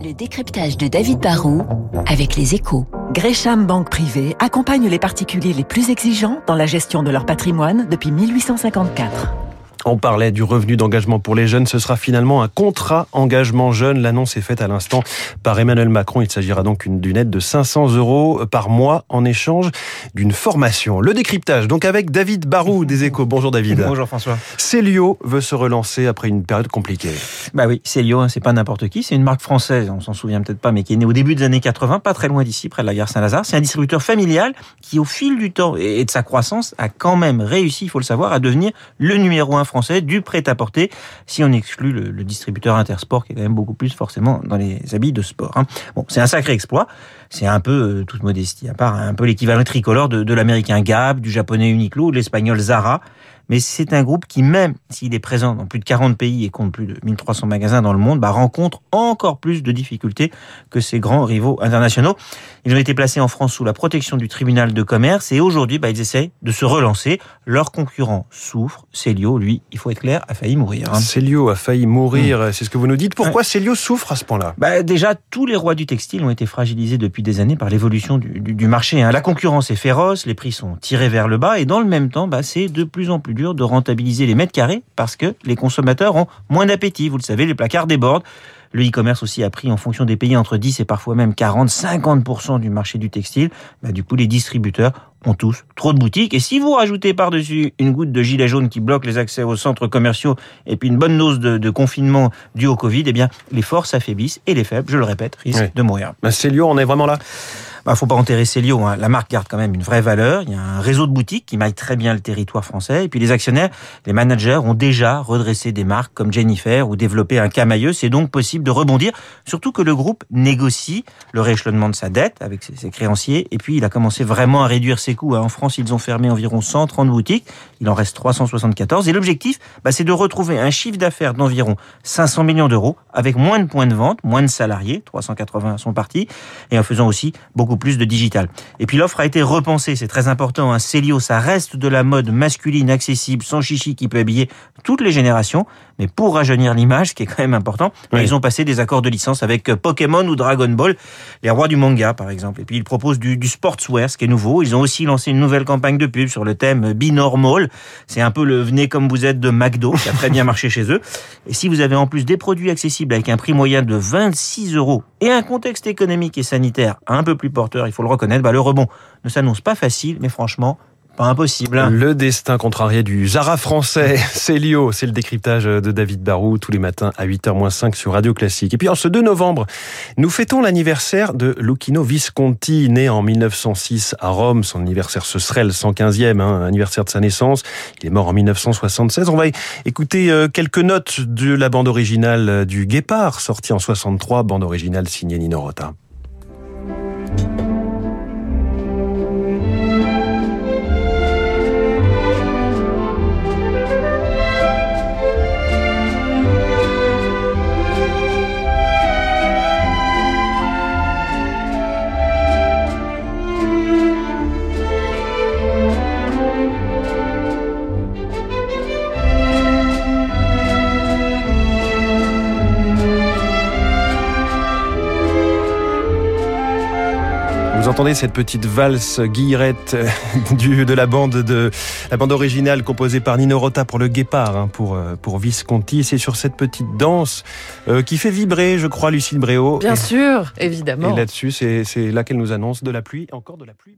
Le décryptage de David Barrault avec les échos. Gresham Banque Privée accompagne les particuliers les plus exigeants dans la gestion de leur patrimoine depuis 1854. On parlait du revenu d'engagement pour les jeunes. Ce sera finalement un contrat engagement jeune. L'annonce est faite à l'instant par Emmanuel Macron. Il s'agira donc d'une aide de 500 euros par mois en échange d'une formation. Le décryptage, donc avec David Barou des Échos. Bonjour David. Bonjour François. Célio veut se relancer après une période compliquée. Bah oui, Célio, hein, c'est pas n'importe qui. C'est une marque française, on s'en souvient peut-être pas, mais qui est née au début des années 80, pas très loin d'ici, près de la gare Saint-Lazare. C'est un distributeur familial qui, au fil du temps et de sa croissance, a quand même réussi, il faut le savoir, à devenir le numéro un français du prêt-à-porter, si on exclut le, distributeur Intersport, qui est quand même beaucoup plus forcément dans les habits de sport. Hein. Bon, c'est un sacré exploit. C'est un peu, euh, toute modestie à part, un peu l'équivalent tricolore de, de l'américain Gap, du japonais Uniqlo, de l'espagnol Zara mais c'est un groupe qui, même s'il est présent dans plus de 40 pays et compte plus de 1300 magasins dans le monde, bah, rencontre encore plus de difficultés que ses grands rivaux internationaux. Ils ont été placés en France sous la protection du tribunal de commerce et aujourd'hui, bah, ils essayent de se relancer. Leurs concurrents souffrent. Célio, lui, il faut être clair, a failli mourir. Hein. Célio a failli mourir, mmh. c'est ce que vous nous dites. Pourquoi. Célio souffre à ce point-là? Bah, Déjà, tous les rois du textile ont été fragilisés depuis des années par l'évolution du, du, du, marché. Hein. La concurrence est féroce, les prix sont tirés vers le bas et dans le même temps, bah, c'est de plus en plus dur de rentabiliser les mètres carrés parce que les consommateurs ont moins d'appétit. Vous le savez, les placards débordent. Le e-commerce aussi a pris en fonction des pays entre 10 et parfois même 40, 50% du marché du textile. Bah, du coup, les distributeurs ont tous trop de boutiques. Et si vous rajoutez par-dessus une goutte de gilet jaune qui bloque les accès aux centres commerciaux et puis une bonne dose de, de confinement dû au Covid, eh bien, les forces s'affaiblissent et les faibles, je le répète, risquent oui. de mourir. Bah, c'est Lyon, on est vraiment là bah, faut pas enterrer Célio. Hein. La marque garde quand même une vraie valeur. Il y a un réseau de boutiques qui maille très bien le territoire français. Et puis les actionnaires, les managers ont déjà redressé des marques comme Jennifer ou développé un camailleux. C'est donc possible de rebondir. Surtout que le groupe négocie le rééchelonnement de sa dette avec ses, ses créanciers. Et puis il a commencé vraiment à réduire ses coûts. Hein. En France, ils ont fermé environ 130 boutiques. Il en reste 374. Et l'objectif, bah, c'est de retrouver un chiffre d'affaires d'environ 500 millions d'euros avec moins de points de vente, moins de salariés. 380 sont partis. Et en faisant aussi beaucoup plus de digital. Et puis l'offre a été repensée, c'est très important. Un hein. Célio, ça reste de la mode masculine accessible, sans chichi, qui peut habiller toutes les générations. Mais pour rajeunir l'image, ce qui est quand même important, oui. ils ont passé des accords de licence avec Pokémon ou Dragon Ball, les rois du manga par exemple. Et puis ils proposent du, du sportswear, ce qui est nouveau. Ils ont aussi lancé une nouvelle campagne de pub sur le thème Binormal. C'est un peu le venez comme vous êtes de McDo, qui a très bien marché chez eux. Et si vous avez en plus des produits accessibles avec un prix moyen de 26 euros et un contexte économique et sanitaire un peu plus porteur, il faut le reconnaître, bah le rebond ne s'annonce pas facile, mais franchement, pas impossible. Hein. Le destin contrarié du Zara français, Célio, c'est le décryptage de David Barou tous les matins à 8h-5 sur Radio Classique. Et puis en ce 2 novembre, nous fêtons l'anniversaire de Lucchino Visconti, né en 1906 à Rome. Son anniversaire, ce serait le 115e hein, anniversaire de sa naissance. Il est mort en 1976. On va écouter quelques notes de la bande originale du Guépard, sortie en 63, bande originale signée Nino Rota. Vous entendez cette petite valse guillerette du, de la bande de la bande originale composée par Nino Rota pour le Guépard, hein, pour pour Visconti. C'est sur cette petite danse euh, qui fait vibrer, je crois, Lucille Bréau. Bien et, sûr, évidemment. Et là-dessus, c'est là qu'elle nous annonce de la pluie, encore de la pluie.